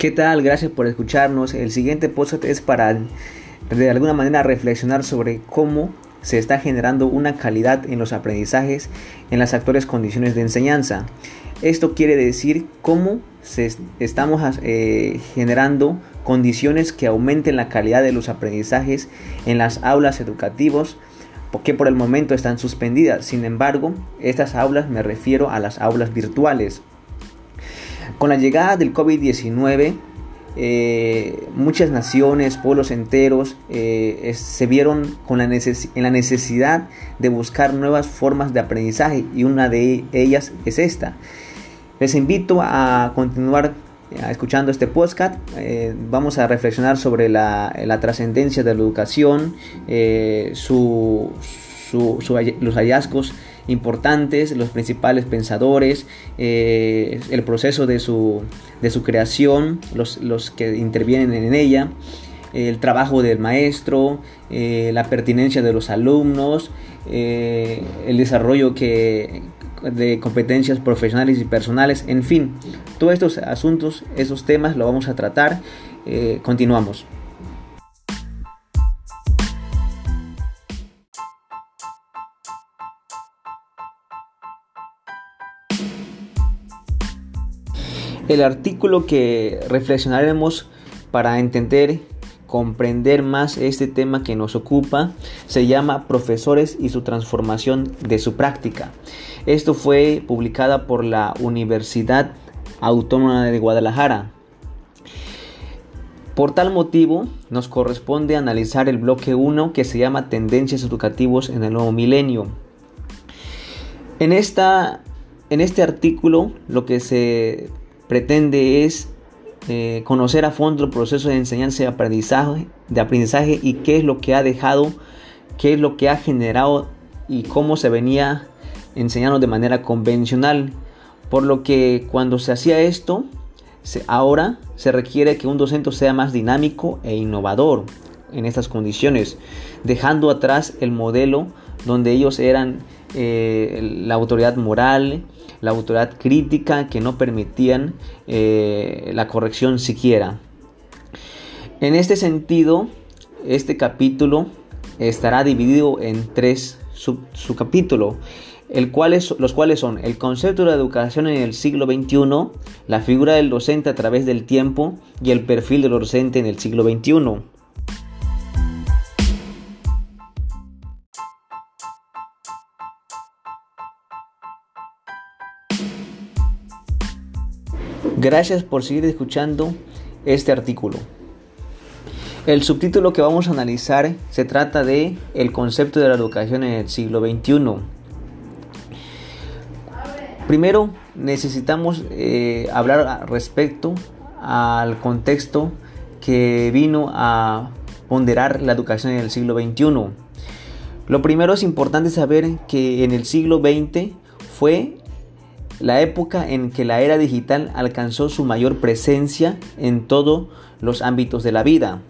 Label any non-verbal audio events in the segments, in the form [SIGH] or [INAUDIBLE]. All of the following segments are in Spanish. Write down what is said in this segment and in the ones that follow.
¿Qué tal? Gracias por escucharnos. El siguiente podcast es para de alguna manera reflexionar sobre cómo se está generando una calidad en los aprendizajes en las actuales condiciones de enseñanza. Esto quiere decir cómo se estamos eh, generando condiciones que aumenten la calidad de los aprendizajes en las aulas educativas que por el momento están suspendidas. Sin embargo, estas aulas me refiero a las aulas virtuales. Con la llegada del COVID-19, eh, muchas naciones, pueblos enteros eh, se vieron con la en la necesidad de buscar nuevas formas de aprendizaje y una de ellas es esta. Les invito a continuar eh, escuchando este podcast. vamos a reflexionar sobre la, trascendencia de la educación, su, los hallazgos importantes, los principales pensadores, eh, el proceso de su, de su creación, los, los, que intervienen en ella, el trabajo del maestro, eh, la pertinencia de los alumnos, eh, el desarrollo que, de competencias profesionales y personales, en fin, todos estos asuntos, esos temas lo vamos a tratar. continuamos. El artículo que reflexionaremos para entender, comprender más este tema que nos ocupa se llama Profesores y su transformación de su práctica. Esto fue publicada por la Universidad Autónoma de Guadalajara. Por tal motivo, nos corresponde analizar el bloque 1 que se llama Tendencias educativas en el nuevo milenio. En, esta, en este artículo lo que se pretende es eh, conocer a fondo el proceso de enseñanza y aprendizaje, de aprendizaje y qué es lo que ha dejado, qué es lo que ha generado y cómo se venía enseñando de manera convencional. Por lo que cuando se hacía esto, ahora se requiere que un docente sea más dinámico e innovador en estas condiciones, dejando atrás el modelo donde ellos eran eh, la autoridad moral, la autoridad crítica que no permitían eh, la corrección siquiera. En este sentido, este capítulo estará dividido en tres subcapítulos, los cuales son el concepto de la educación en el siglo XXI, la figura del docente a través del tiempo y el perfil del docente en el siglo XXI. Gracias por seguir escuchando este artículo. El subtítulo que vamos a analizar se trata de el concepto de la educación en el siglo XXI. Primero necesitamos eh, hablar respecto al contexto que vino a ponderar la educación en el siglo XXI. Lo primero es importante saber que en el siglo XX fue la época en que la era digital alcanzó su mayor presencia en todos los ámbitos de la vida.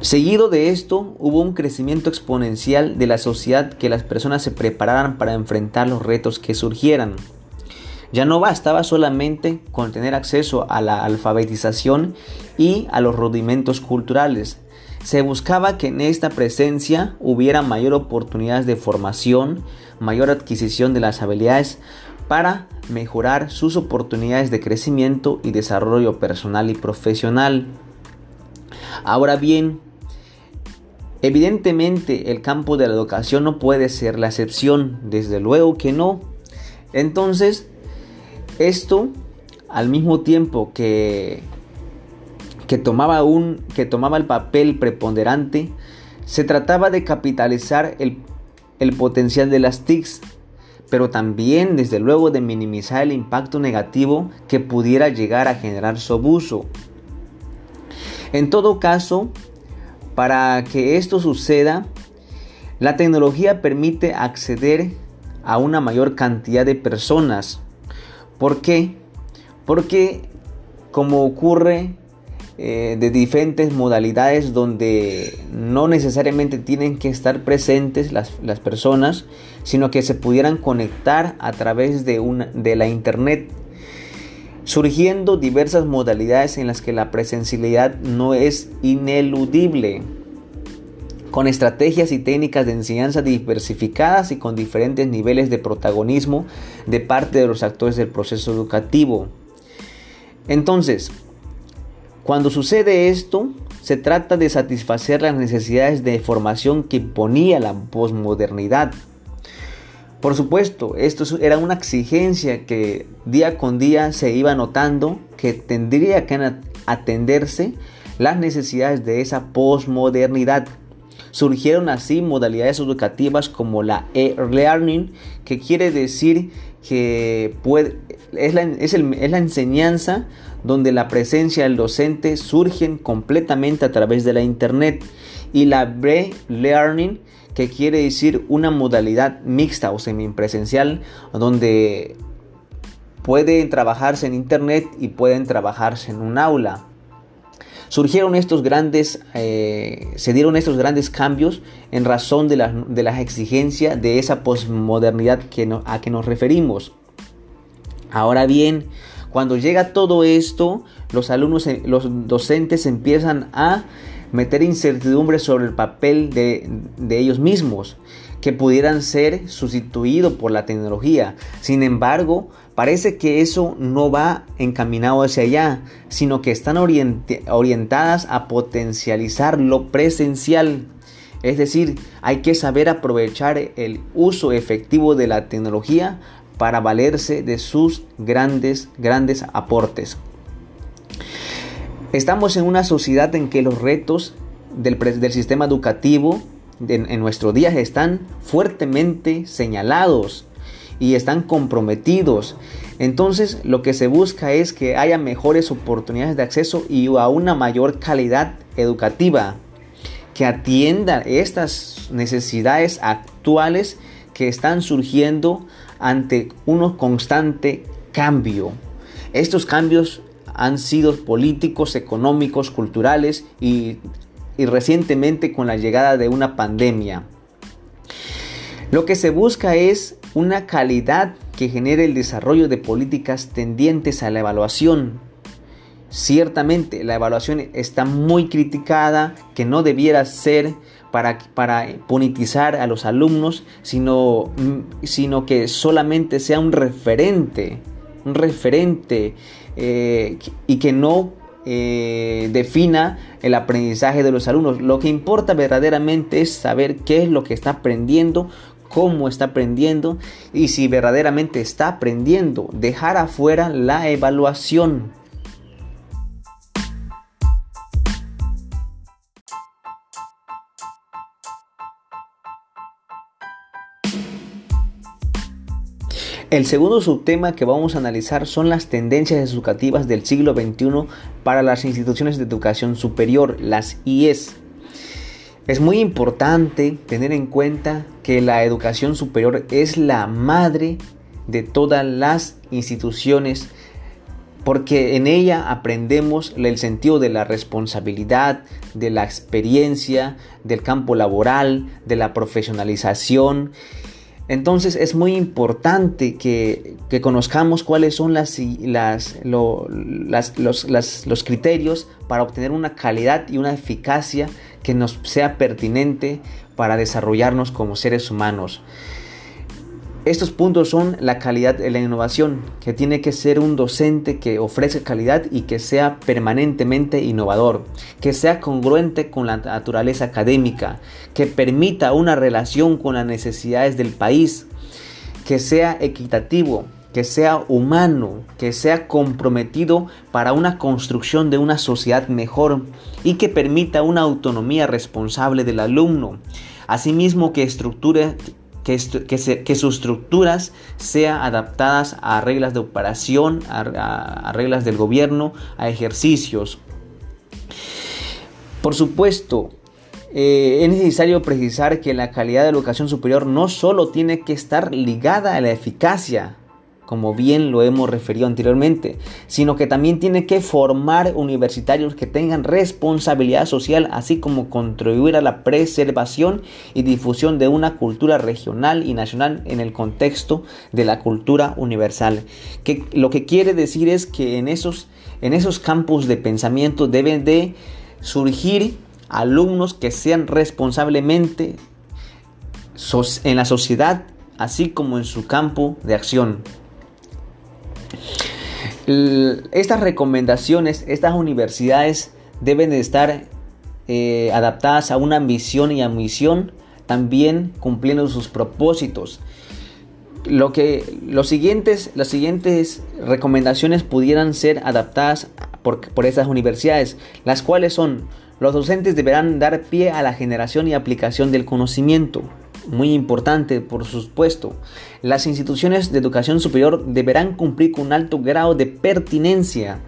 Seguido de esto, hubo un crecimiento exponencial de la sociedad que las personas se prepararan para enfrentar los retos que surgieran. Ya no bastaba solamente con tener acceso a la alfabetización y a los rudimentos culturales. Se buscaba que en esta presencia hubiera mayor oportunidades de formación, mayor adquisición de las habilidades para mejorar sus oportunidades de crecimiento y desarrollo personal y profesional. Ahora bien, evidentemente el campo de la educación no puede ser la excepción, desde luego que no. Entonces, esto al mismo tiempo que que tomaba un que tomaba el papel preponderante, se trataba de capitalizar el el potencial de las TICs, pero también desde luego de minimizar el impacto negativo que pudiera llegar a generar su abuso. En todo caso, para que esto suceda, la tecnología permite acceder a una mayor cantidad de personas. ¿Por qué? Porque como ocurre eh, de diferentes modalidades donde no necesariamente tienen que estar presentes las, personas, sino que se pudieran conectar a través de, una, de la internet. surgiendo diversas modalidades en las que la presencialidad no es ineludible, con estrategias y técnicas de enseñanza diversificadas y con diferentes niveles de protagonismo de parte de los actores del proceso educativo. Entonces, cuando sucede esto, se trata de satisfacer las necesidades de formación que ponía la posmodernidad por supuesto, esto era una exigencia que día con día se iba notando que tendría que atenderse las necesidades de esa posmodernidad. Surgieron así modalidades educativas como la e-learning, que quiere decir que es, la, es la enseñanza donde la presencia del docente surge completamente a través de la internet y la bre-learning que quiere decir una modalidad mixta o semipresencial donde pueden trabajarse en internet y pueden trabajarse en un aula. Surgieron estos grandes, eh, se dieron estos grandes cambios en razón de de las exigencias de esa posmodernidad que a que nos referimos. Ahora bien, cuando llega todo esto, los alumnos, los docentes empiezan a meter incertidumbre sobre el papel de, ellos mismos, que pudieran ser sustituidos por la tecnología. Sin embargo, parece que eso no va encaminado hacia allá, sino que están orientadas a potencializar lo presencial. Es decir, hay que saber aprovechar el uso efectivo de la tecnología para valerse de sus grandes, grandes aportes. Estamos en una sociedad en que los retos del, sistema educativo en nuestros días están fuertemente señalados y están comprometidos. Entonces lo que se busca es que haya mejores oportunidades de acceso y a una mayor calidad educativa que atienda estas necesidades actuales que están surgiendo ante un constante cambio. Estos cambios han sido políticos, económicos, culturales y, recientemente con la llegada de una pandemia. Lo que se busca es una calidad que genere el desarrollo de políticas tendientes a la evaluación. Ciertamente la evaluación está muy criticada, que no debiera ser para, para politizar a los alumnos, sino, sino que solamente sea un referente, un referente eh, y que no eh, defina el aprendizaje de los alumnos. Lo que importa verdaderamente es saber qué es lo que está aprendiendo, cómo está aprendiendo y si verdaderamente está aprendiendo. Dejar afuera la evaluación. El segundo subtema que vamos a analizar son las tendencias educativas del siglo XXI para las instituciones de educación superior, las IES. Es muy importante tener en cuenta que la educación superior es la madre de todas las instituciones porque en ella aprendemos el sentido de la responsabilidad, de la experiencia, del campo laboral, de la profesionalización entonces es muy importante que, conozcamos cuáles son las, los, criterios para obtener una calidad y una eficacia que nos sea pertinente para desarrollarnos como seres humanos. Estos puntos son la calidad de la innovación, que tiene que ser un docente que ofrece calidad y que sea permanentemente innovador, que sea congruente con la naturaleza académica, que permita una relación con las necesidades del país, que sea equitativo, que sea humano, que sea comprometido para una construcción de una sociedad mejor y que permita una autonomía responsable del alumno. Asimismo, que estructure que, sus estructuras sean adaptadas a reglas de operación, a, reglas del gobierno, a ejercicios. Por supuesto, eh, es necesario precisar que la calidad de la educación superior no solo tiene que estar ligada a la eficacia, como bien lo hemos referido anteriormente, sino que también tiene que formar universitarios que tengan responsabilidad social, así como contribuir a la preservación y difusión de una cultura regional y nacional en el contexto de la cultura universal. Que lo que quiere decir es que en esos, en esos campos de pensamiento deben de surgir alumnos que sean responsablemente en la sociedad, así como en su campo de acción. Estas recomendaciones, estas universidades deben de estar eh, adaptadas a una misión y a misión, también cumpliendo sus propósitos. Lo que, los siguientes, las siguientes recomendaciones pudieran ser adaptadas por, por estas universidades, las cuales son los docentes deberán dar pie a la generación y aplicación del conocimiento, muy importante, por supuesto. Las instituciones de educación superior deberán cumplir con un alto grado de pertinencia.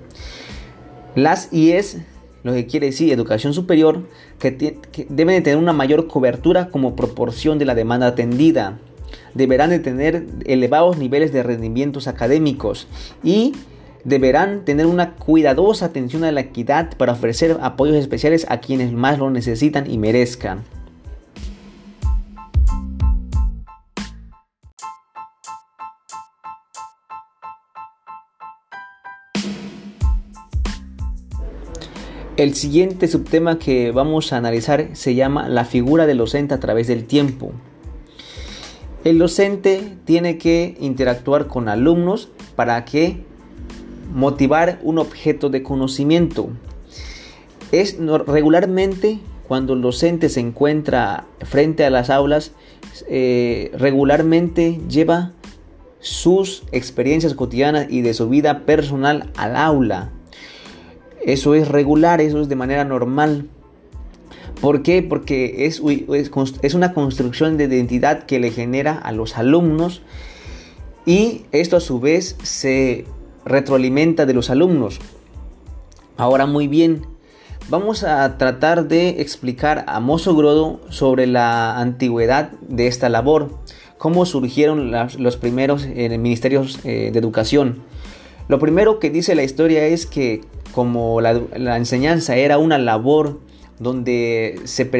Las IES, lo que quiere decir educación superior, que, deben de tener una mayor cobertura como proporción de la demanda atendida. Deberán de tener elevados niveles de rendimientos académicos y deberán tener una cuidadosa atención a la equidad para ofrecer apoyos especiales a quienes más lo necesitan y merezcan. El siguiente subtema que vamos a analizar se llama la figura del docente a través del tiempo. El docente tiene que interactuar con alumnos para que motivar un objeto de conocimiento. Es regularmente cuando el docente se encuentra frente a las aulas, eh, regularmente lleva sus experiencias cotidianas y de su vida personal al aula. Eso es regular, eso es de manera normal. ¿Por qué? Porque es, es, una construcción de identidad que le genera a los alumnos y esto a su vez se retroalimenta de los alumnos. Ahora muy bien, vamos a tratar de explicar a mozo grodo sobre la antigüedad de esta labor, cómo surgieron los primeros eh, ministerios eh, de educación. Lo primero que dice la historia es que como la, enseñanza era una labor donde se,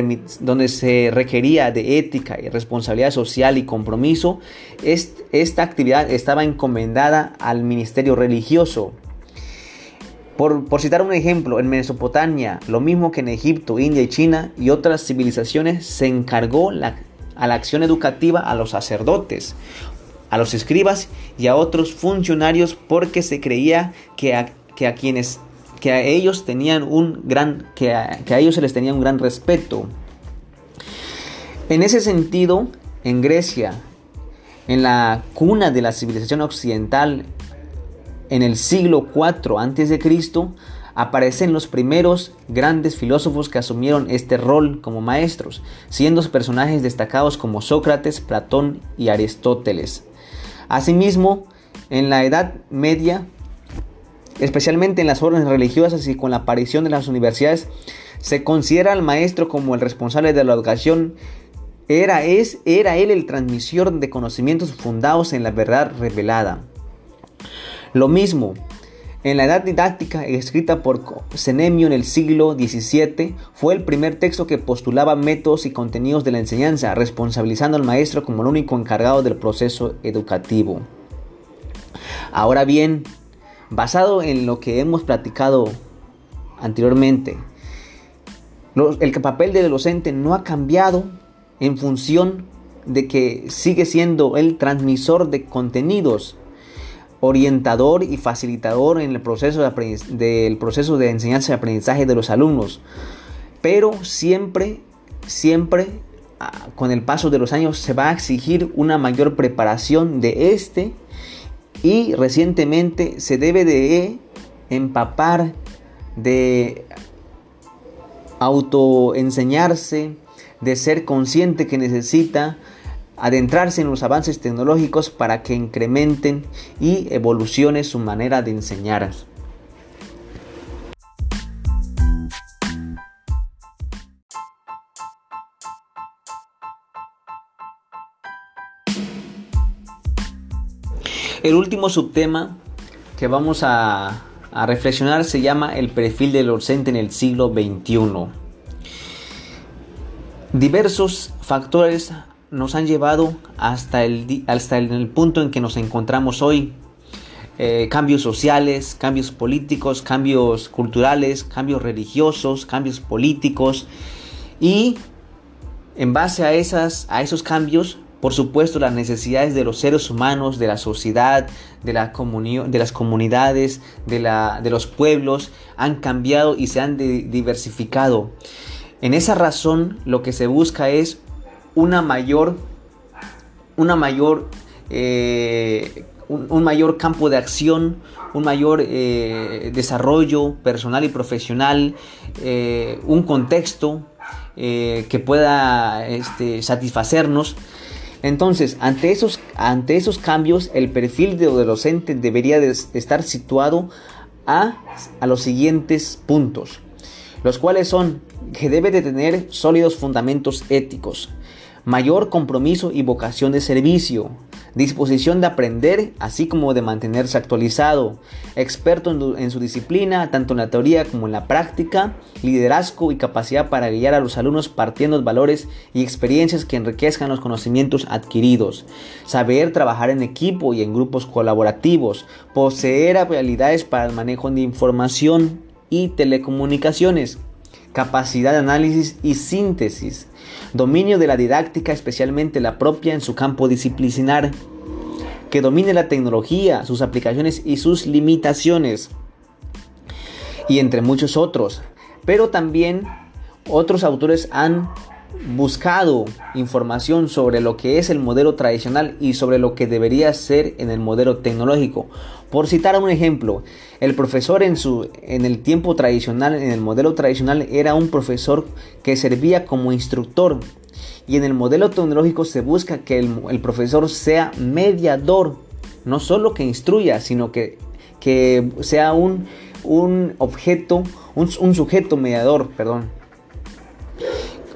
donde se requería de ética y responsabilidad social y compromiso, esta actividad estaba encomendada al ministerio religioso. Por, citar un ejemplo, en Mesopotamia, lo mismo que en Egipto, India y China y otras civilizaciones, se encargó a la acción educativa a los sacerdotes, a los escribas y a otros funcionarios porque se creía que que a quienes que a ellos tenían un gran, que a, ellos se les tenía un gran respeto. En ese sentido, en Grecia, en la cuna de la civilización occidental, en el siglo IV a.C., aparecen los primeros grandes filósofos que asumieron este rol como maestros, siendo personajes destacados como Sócrates, Platón y Aristóteles. Asimismo, en la Edad Media especialmente en las órdenes religiosas y con la aparición de las universidades, se considera al maestro como el responsable de la educación. Era, es, era él el transmisor de conocimientos fundados en la verdad revelada. Lo mismo, en la Edad Didáctica, escrita por Senemio en el siglo XVII, fue el primer texto que postulaba métodos y contenidos de la enseñanza, responsabilizando al maestro como el único encargado del proceso educativo. Ahora bien, basado en lo que hemos platicado anteriormente, el papel del docente no ha cambiado en función de que sigue siendo el transmisor de contenidos, orientador y facilitador en el proceso de del proceso de enseñanza y aprendizaje de los alumnos. Pero siempre, siempre ah, con el paso de los años se va a exigir una mayor preparación de este y recientemente se debe de empapar, de autoenseñarse, de ser consciente que necesita adentrarse en los avances tecnológicos para que incrementen y evolucione su manera de enseñar. El último subtema que vamos a, reflexionar se llama el perfil del docente en el siglo XXI. Diversos factores nos han llevado hasta el, hasta el punto en que nos encontramos hoy. Eh, cambios sociales, cambios políticos, cambios culturales, cambios religiosos, cambios políticos y en base a, esas, a esos cambios por supuesto, las necesidades de los seres humanos, de la sociedad, de, la de las comunidades, de, la, de, los pueblos, han cambiado y se han diversificado. En esa razón, lo que se busca es una mayor, una mayor, eh, un, mayor campo de acción, un mayor eh, desarrollo personal y profesional, eh, un contexto que pueda este, satisfacernos entonces, ante esos, ante esos cambios, el perfil de, docente debería de estar situado a, a los siguientes puntos, los cuales son que debe de tener sólidos fundamentos éticos, mayor compromiso y vocación de servicio, disposición de aprender, así como de mantenerse actualizado, experto en, su disciplina, tanto en la teoría como en la práctica, liderazgo y capacidad para guiar a los alumnos partiendo valores y experiencias que enriquezcan los conocimientos adquiridos, saber trabajar en equipo y en grupos colaborativos, poseer habilidades para el manejo de información y telecomunicaciones, capacidad de análisis y síntesis, dominio de la didáctica, especialmente la propia en su campo disciplinar, que domine la tecnología, sus aplicaciones y sus limitaciones, y entre muchos otros. Pero también otros autores han buscado información sobre lo que es el modelo tradicional y sobre lo que debería ser en el modelo tecnológico. Por citar un ejemplo, el profesor en, su, en el tiempo tradicional, en el modelo tradicional, era un profesor que servía como instructor. Y en el modelo tecnológico se busca que el, profesor sea mediador, no solo que instruya, sino que, que sea un, un objeto, un, sujeto mediador, perdón.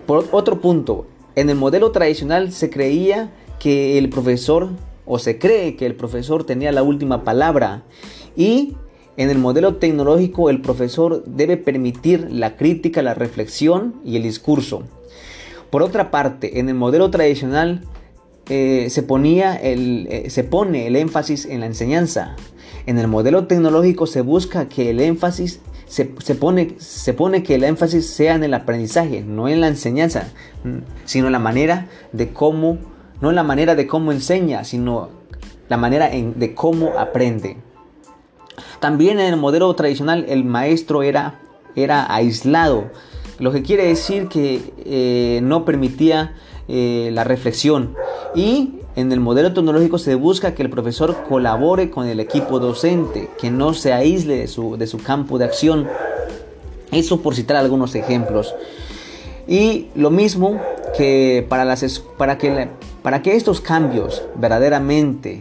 Por otro punto, en el modelo tradicional se creía que el profesor, o se cree que el profesor tenía la última palabra, y en el modelo tecnológico el profesor debe permitir la crítica, la reflexión y el discurso. Por otra parte, en el modelo tradicional eh, se, ponía el, eh, se pone el énfasis en la enseñanza. En el modelo tecnológico se busca que el énfasis se, pone, se pone que el énfasis sea en el aprendizaje, no en la enseñanza, sino en la manera de cómo, no en la manera de cómo enseña, sino la manera de cómo aprende. También en el modelo tradicional el maestro era, era aislado, lo que quiere decir que eh, no permitía eh, la reflexión. Y en el modelo tecnológico se busca que el profesor colabore con el equipo docente, que no se aísle de su, de su campo de acción. Eso por citar algunos ejemplos. Y lo mismo que para, las, para, que, para que estos cambios verdaderamente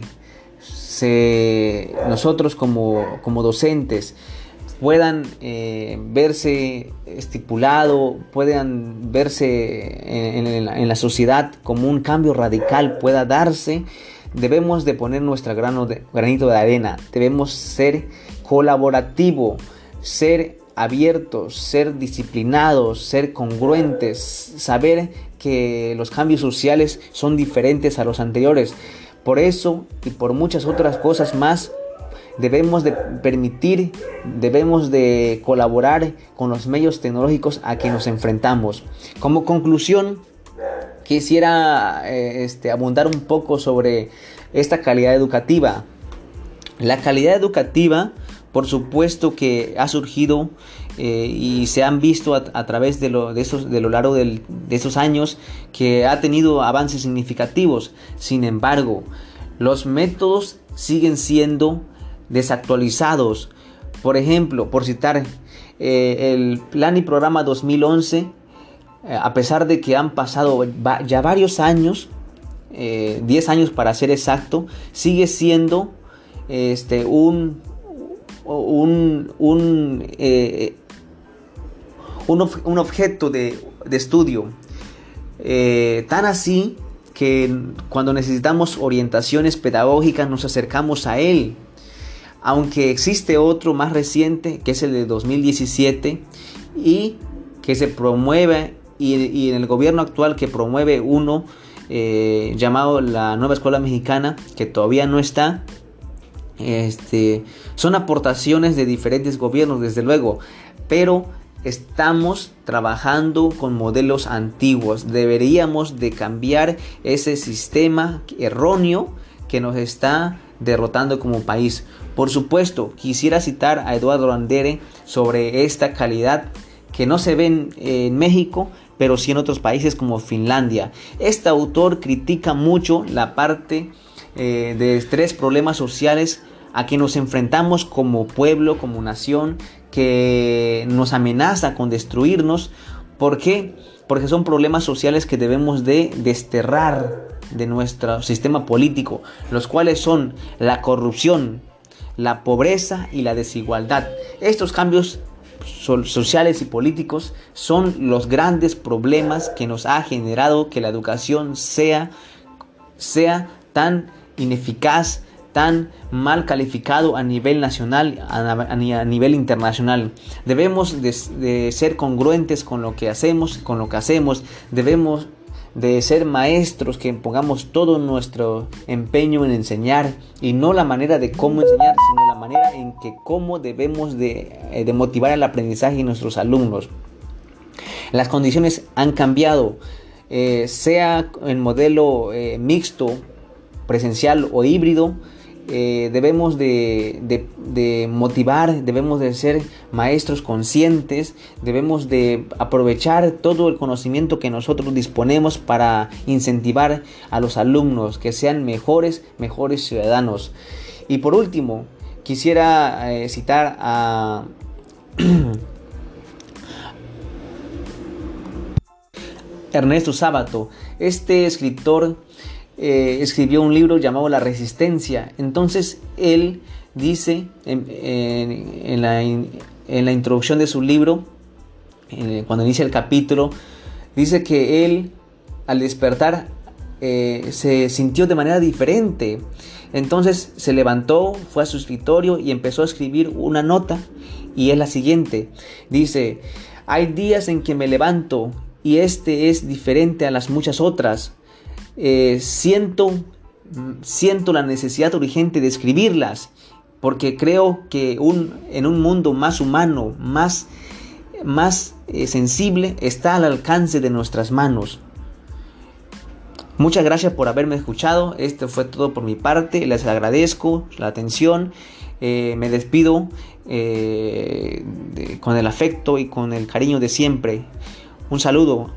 se, nosotros como, como docentes puedan eh, verse estipulado, puedan verse en, la sociedad como un cambio radical pueda darse, debemos de poner nuestro grano de, granito de arena, debemos ser colaborativo, ser abiertos, ser disciplinados, ser congruentes, saber que los cambios sociales son diferentes a los anteriores. Por eso y por muchas otras cosas más, debemos de permitir, debemos de colaborar con los medios tecnológicos a que nos enfrentamos. Como conclusión, quisiera eh, este, abundar un poco sobre esta calidad educativa. La calidad educativa, por supuesto que ha surgido eh, y se han visto a, través de lo, de, esos, de lo largo de esos años que ha tenido avances significativos. Sin embargo, los métodos siguen siendo desactualizados. Por ejemplo, por citar eh, el plan y programa 2011, eh, a pesar de que han pasado ya varios años, 10 eh, años para ser exacto, sigue siendo este, un, un, un, un, objeto de, de estudio. tan así que cuando necesitamos orientaciones pedagógicas nos acercamos a él. Aunque existe otro más reciente, que es el de 2017, y que se promueve, y, en el gobierno actual que promueve uno eh, llamado la Nueva Escuela Mexicana, que todavía no está, este, son aportaciones de diferentes gobiernos, desde luego, pero estamos trabajando con modelos antiguos. Deberíamos de cambiar ese sistema erróneo que nos está derrotando como país. Por supuesto, quisiera citar a Eduardo Andere sobre esta calidad que no se ve en, México, pero sí en otros países como Finlandia. Este autor critica mucho la parte eh, de tres problemas sociales a que nos enfrentamos como pueblo, como nación, que nos amenaza con destruirnos. ¿Por qué? Porque son problemas sociales que debemos de desterrar de nuestro sistema político, los cuales son la corrupción, la pobreza y la desigualdad. Estos cambios sociales y políticos son los grandes problemas que nos ha generado que la educación sea, sea tan ineficaz, tan mal calificado a nivel nacional, a, nivel internacional. Debemos de, ser congruentes con lo que hacemos, con lo que hacemos. Debemos de ser maestros que pongamos todo nuestro empeño en enseñar y no la manera de cómo enseñar, sino la manera en que cómo debemos de, eh, motivar el aprendizaje de nuestros alumnos. Las condiciones han cambiado, eh, sea en modelo eh, mixto, presencial o híbrido, eh, debemos de, motivar, debemos de ser maestros conscientes, debemos de aprovechar todo el conocimiento que nosotros disponemos para incentivar a los alumnos que sean mejores, mejores ciudadanos. Y por último, quisiera eh, citar a... [CLEARS THROAT] Ernesto Sábato, este escritor eh, escribió un libro llamado La Resistencia. Entonces él dice en, la, introducción de su libro, cuando inicia el capítulo, dice que él al despertar eh, se sintió de manera diferente. Entonces se levantó, fue a su escritorio y empezó a escribir una nota y es la siguiente. Dice, hay días en que me levanto y este es diferente a las muchas otras. Eh, siento, siento la necesidad urgente de escribirlas, porque creo que en un mundo más humano, más, más eh, sensible, está al alcance de nuestras manos. Muchas gracias por haberme escuchado. Esto fue todo por mi parte. Les agradezco la atención. Eh, me despido con el afecto y con el cariño de siempre. Un saludo